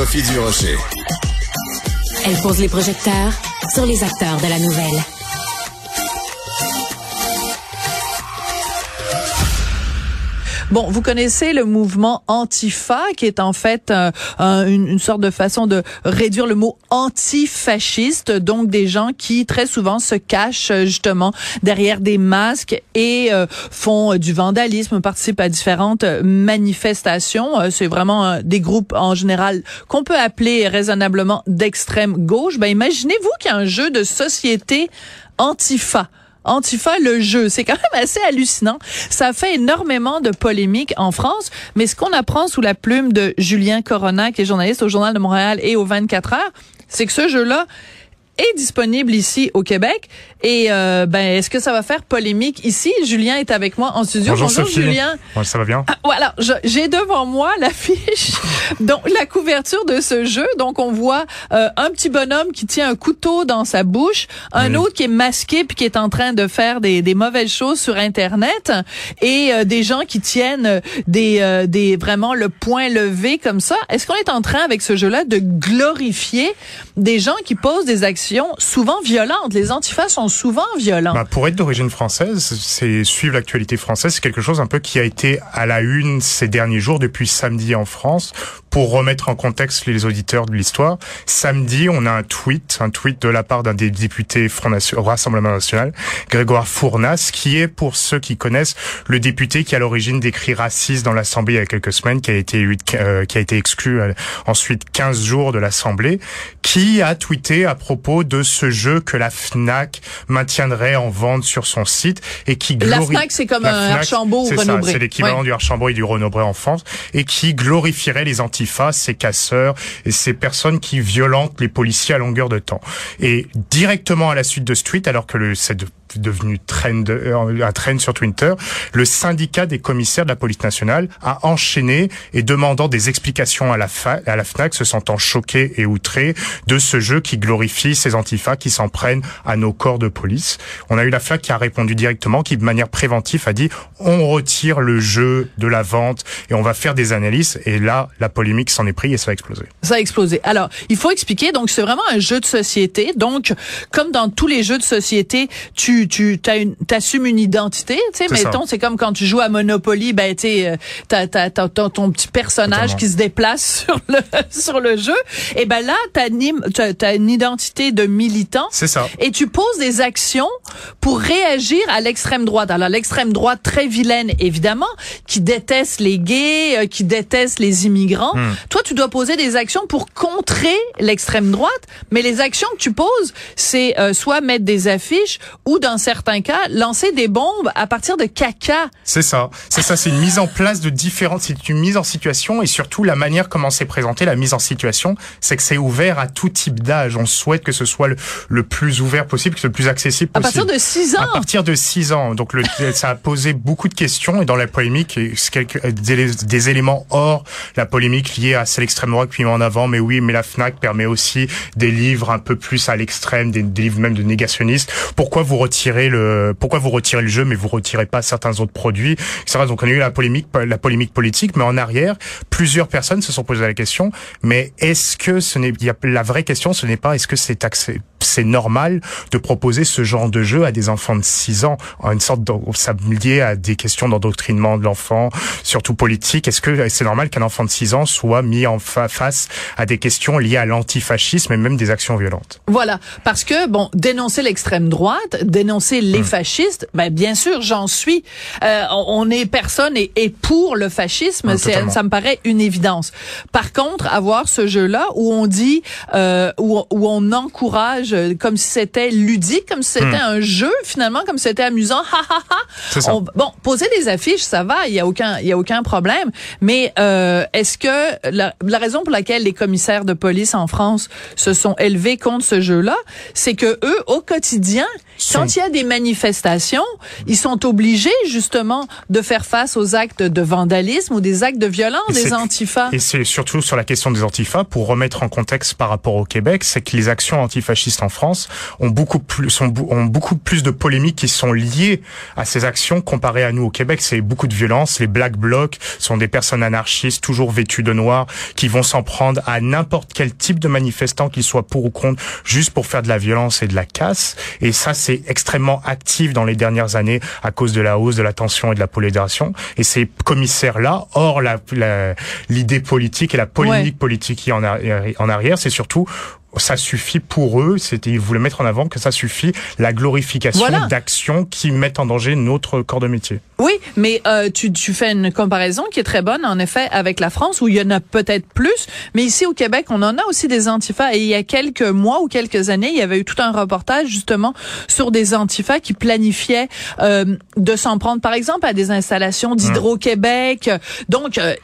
Sophie. Elle pose les projecteurs sur les acteurs de la nouvelle. Bon, vous connaissez le mouvement Antifa, qui est en fait euh, un- une, sorte de façon de réduire le mot antifasciste, donc des gens qui très souvent se cachent euh, justement derrière des masques et euh, font du vandalisme, participent à différentes manifestations. C'est vraiment des groupes en général qu'on peut appeler raisonnablement d'extrême gauche. Ben imaginez-vous qu'il y a un jeu de société Antifa. Antifa, le jeu, c'est quand même assez hallucinant. Ça fait énormément de polémiques en France, mais ce qu'on apprend sous la plume de Julien Corona, qui est journaliste au Journal de Montréal et au 24 heures, c'est que ce jeu-là est disponible ici au Québec. Et euh, ben, est-ce que ça va faire polémique ici? Julien est avec moi en studio. Bonjour, Sophie. Julien. Ouais, ça va bien? Ah, voilà, j'ai devant moi l'affiche, donc la couverture de ce jeu. Donc on voit euh, un petit bonhomme qui tient un couteau dans sa bouche, un Oui. autre qui est masqué puis qui est en train de faire des, des mauvaises choses sur Internet, et euh, des gens qui tiennent euh, des, euh, des vraiment le point levé comme ça. Est-ce qu'on est en train avec ce jeu-là de glorifier des gens qui posent des actions souvent violentes Les antifas sont souvent violents. Bah, pour être d'origine française, c'est suivre l'actualité française, c'est quelque chose un peu qui a été à la une ces derniers jours depuis samedi en France. Pour remettre en contexte les auditeurs de l'histoire, samedi, on a un tweet, un tweet de la part d'un des députés Front Nation- Rassemblement National, Grégoire Fournas, qui est, pour ceux qui connaissent, le député qui à l'origine des cris racistes dans l'Assemblée il y a quelques semaines, qui a été, euh, qui a été exclu euh, ensuite 15 jours de l'Assemblée, qui a tweeté à propos de ce jeu que la FNAC maintiendrait en vente sur son site et qui La glori- FNAC, c'est comme La un Archambault ou Renaud-Bré. C'est l'équivalent Ouais. du Archambault et du Renaud-Bré en France et qui glorifierait les antifas, ces casseurs et ces personnes qui violentent les policiers à longueur de temps. Et directement à la suite de ce tweet, alors que le, c'est de- devenu trend, euh, un trend sur Twitter, le syndicat des commissaires de la police nationale a enchaîné et demandant des explications à la, fa- à la FNAC, se sentant choqué et outré de ce jeu qui glorifie ces antifas qui s'en prennent à nos corps de police. On a eu la FNAC qui a répondu directement, qui de manière préventive a dit on retire le jeu de la vente et on va faire des analyses. Et là, la polémique s'en est pris et ça a explosé. Ça a explosé. Alors, il faut expliquer. Donc, c'est vraiment un jeu de société. Donc, comme dans tous les jeux de société, tu tu t'as une t'assumes une identité. Tu sais, mettons, c'est comme quand tu joues à Monopoly. Ben, tu euh, t'as ton, petit personnage qui se déplace sur le sur le jeu. Et ben là, t'animes t'as une identité de militant. C'est ça. Et tu poses des actions pour réagir à l'extrême droite. Alors l'extrême droite très vilaine évidemment, qui déteste les gays, euh, qui déteste les immigrants. Hmm. Toi, tu dois poser des actions pour contrer l'extrême droite, mais les actions que tu poses, c'est euh, soit mettre des affiches ou dans certains cas lancer des bombes à partir de caca. C'est ça. C'est ça. C'est une mise en place de différentes, c'est une mise en situation et surtout la manière comment c'est présenté, la mise en situation, c'est que c'est ouvert à tout type d'âge. On souhaite que ce soit le, le plus ouvert possible, que ce soit le plus accessible À possible. partir de 6 ans. À partir de 6 ans. Donc le, ça a posé beaucoup de questions et dans la polémique, des, des éléments hors la polémique liée à c'est l'extrême droite qui met en avant, mais oui, mais la FNAC permet aussi des livres un peu plus à l'extrême, des, des livres même de négationnistes. Pourquoi vous retirez pourquoi vous retirez le jeu, mais vous retirez pas certains autres produits, etc. Donc on a eu la polémique, la polémique politique, mais en arrière, plusieurs personnes se sont posées la question, mais est-ce que ce n'est, la vraie question, ce n'est pas est-ce que c'est c'est normal de proposer ce genre de jeu à des enfants de 6 ans, une sorte de, ça lié à des questions d'endoctrinement de l'enfant, surtout politique. Est-ce que c'est normal qu'un enfant de 6 ans soit mis en face à des questions liées à l'antifascisme et même des actions violentes? Voilà, parce que bon, dénoncer l'extrême droite, dénoncer les Hum. fascistes, ben bien sûr, j'en suis. Euh, on est personne et, et pour le fascisme, Hum, ça me paraît une évidence. Par contre, avoir ce jeu-là où on dit, euh, où, où on encourage comme si c'était ludique, comme si c'était Hum. un jeu finalement, comme si c'était amusant, ha ha ha. On- bon, poser des affiches, ça va, il y a aucun, il y a aucun problème. Mais euh, est-ce que la, la raison pour laquelle les commissaires de police en France se sont élevés contre ce jeu-là, c'est que eux, au quotidien, quand il y a des manifestations, ils sont obligés justement de faire face aux actes de vandalisme ou des actes de violence Et des antifas. Et c'est surtout sur la question des antifas, pour remettre en contexte par rapport au Québec, c'est que les actions antifascistes en France ont beaucoup plus, sont, ont beaucoup plus de polémiques qui sont liées à ces actions comparées à nous au Québec. C'est beaucoup de violence. Les Black Blocs sont des personnes anarchistes, toujours vêtues de noir, qui vont s'en prendre à n'importe quel type de manifestant, qu'il soit pour ou contre, juste pour faire de la violence et de la casse. Et ça, c'est extrêmement actif dans les dernières années à cause de la hausse de la tension et de la polarisation. Et ces commissaires-là, hors la, la- l'idée politique et la polémique politique qui en, arri- en arrière, c'est surtout ça suffit pour eux, c'était ils voulaient mettre en avant que ça suffit la glorification Voilà. d'actions qui mettent en danger notre corps de métier. Oui, mais euh, tu, tu fais une comparaison qui est très bonne, en effet, avec la France, où il y en a peut-être plus. Mais ici, au Québec, on en a aussi des antifas. Et il y a quelques mois ou quelques années, il y avait eu tout un reportage, justement, sur des antifas qui planifiaient euh, de s'en prendre, par exemple, à des installations d'Hydro-Québec. Donc, euh,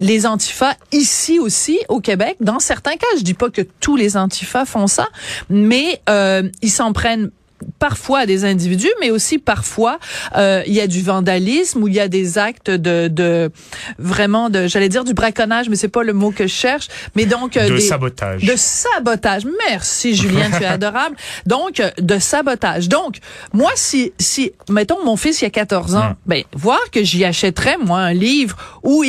les antifas, ici aussi, au Québec, dans certains cas, je dis pas que tous les antifas font ça, mais euh, ils s'en prennent parfois à des individus, mais aussi parfois euh, il y a du vandalisme ou il y a des actes de, de vraiment de, j'allais dire du braconnage, mais c'est pas le mot que je cherche, mais donc euh, De des- sabotage. de sabotage. Merci Julien, tu es adorable. Donc euh, de sabotage. Donc moi si si mettons mon fils il y a 14 ans, Mm. ben voir que j'y achèterais moi un livre où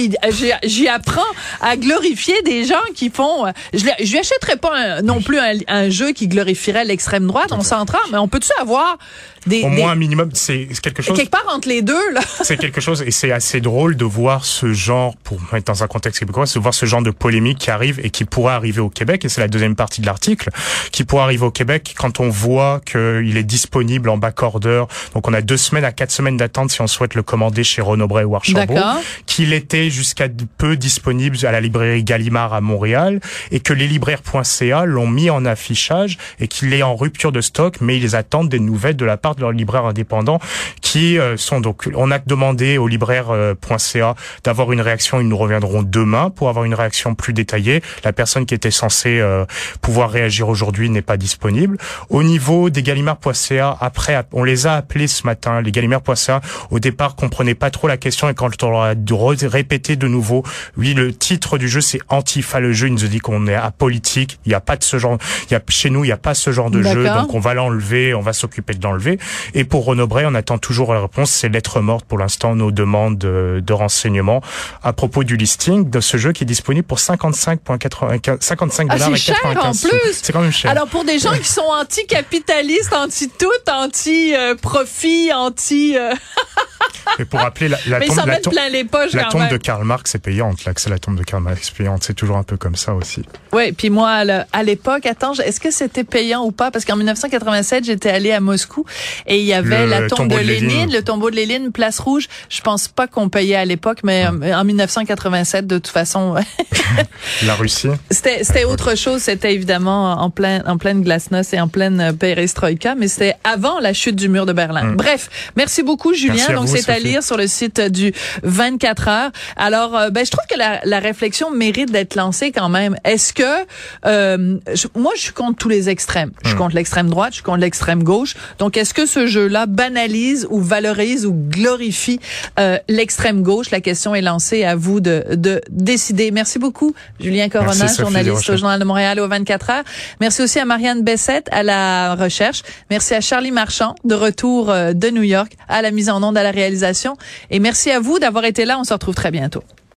j'y apprends à glorifier des gens qui font euh, je lui- je lui achèterais pas un- non plus un, un jeu qui glorifierait l'extrême droite, on s'entend, mais on peut-tu avoir des, Au des- moins un minimum, c'est quelque chose. Quelque part entre les deux là. c'est quelque chose et c'est assez drôle de voir ce genre pour mettre dans un contexte québécois de voir ce genre de polémique qui arrive et qui pourrait arriver au Québec et c'est la deuxième partie de l'article qui pourrait arriver au Québec quand on voit qu'il est disponible en backorder donc on a deux semaines à quatre semaines d'attente si on souhaite le commander chez Renaud Bray ou Archambault qu'il était jusqu'à peu disponible à la librairie Gallimard à Montréal et que les libraires.ca l'ont mis en affichage et qu'il est en rupture de stock mais ils attendent des nouvelles de la part de leurs libraires indépendants qui euh, sont donc on a demandé au libraire.ca d'avoir une réaction. Ils nous reviendront demain pour avoir une réaction plus détaillée. La personne qui était censée euh, pouvoir réagir aujourd'hui n'est pas disponible. Au niveau des gallimard.ca après on les a appelés ce matin les gallimard.ca au départ comprenaient pas trop la question et quand on leur a répété de nouveau oui le titre du jeu c'est Antifa le jeu il nous a dit qu'on est apolitique. Il y a pas de ce genre il y a chez nous il y a pas ce genre de jeu donc on va l'enlever on va s'occuper de l'enlever. Et pour Renaud Bray on attend toujours la réponse c'est lettre morte pour l'instant nos demandes de, de renseignements à propos du listing de ce jeu qui est disponible pour 55,95 55 Ah, dollars c'est et cher, 95 en sous. plus. c'est quand même cher Alors pour des gens qui sont anti-capitalistes, anti-tout, anti-profit, anti... euh, et pour rappeler la, mais tombe la les poches la tombe de Karl Marx est payante, que c'est la tombe de Karl Marx payante. C'est toujours un peu comme ça aussi. Oui, puis moi, à à l'époque, attends, est-ce que c'était payant ou pas? Parce qu'en 1987, j'étais allée à Moscou et il y avait Le la tombe de de Lénine, Lénine. le tombeau de Lénine, Place Rouge. Je pense pas qu'on payait à l'époque, mais euh, en 1987, de toute façon, La Russie. c'était autre chose. C'était évidemment en plein en pleine glasnost et en pleine euh, perestroïka, mais c'était avant la chute du mur de Berlin. Bref, merci beaucoup, Julien. Merci c'est à lire sur le site du 24 heures. Alors, euh, ben je trouve que la, la réflexion mérite d'être lancée quand même. Est-ce que euh, je- moi je suis contre tous les extrêmes. Je suis contre l'extrême droite, je suis contre l'extrême gauche. Donc est-ce que ce jeu-là banalise ou valorise ou glorifie euh, l'extrême gauche? La question est lancée à vous de, de décider. Merci beaucoup, Julien Corona, Merci, journaliste au Journal de Montréal au 24 heures. Merci aussi à Marianne Bessette à la recherche. Merci à Charlie Marchand de retour euh, de New York à la mise en onde à la réalisation. Et merci à vous d'avoir été là. On se retrouve très bientôt.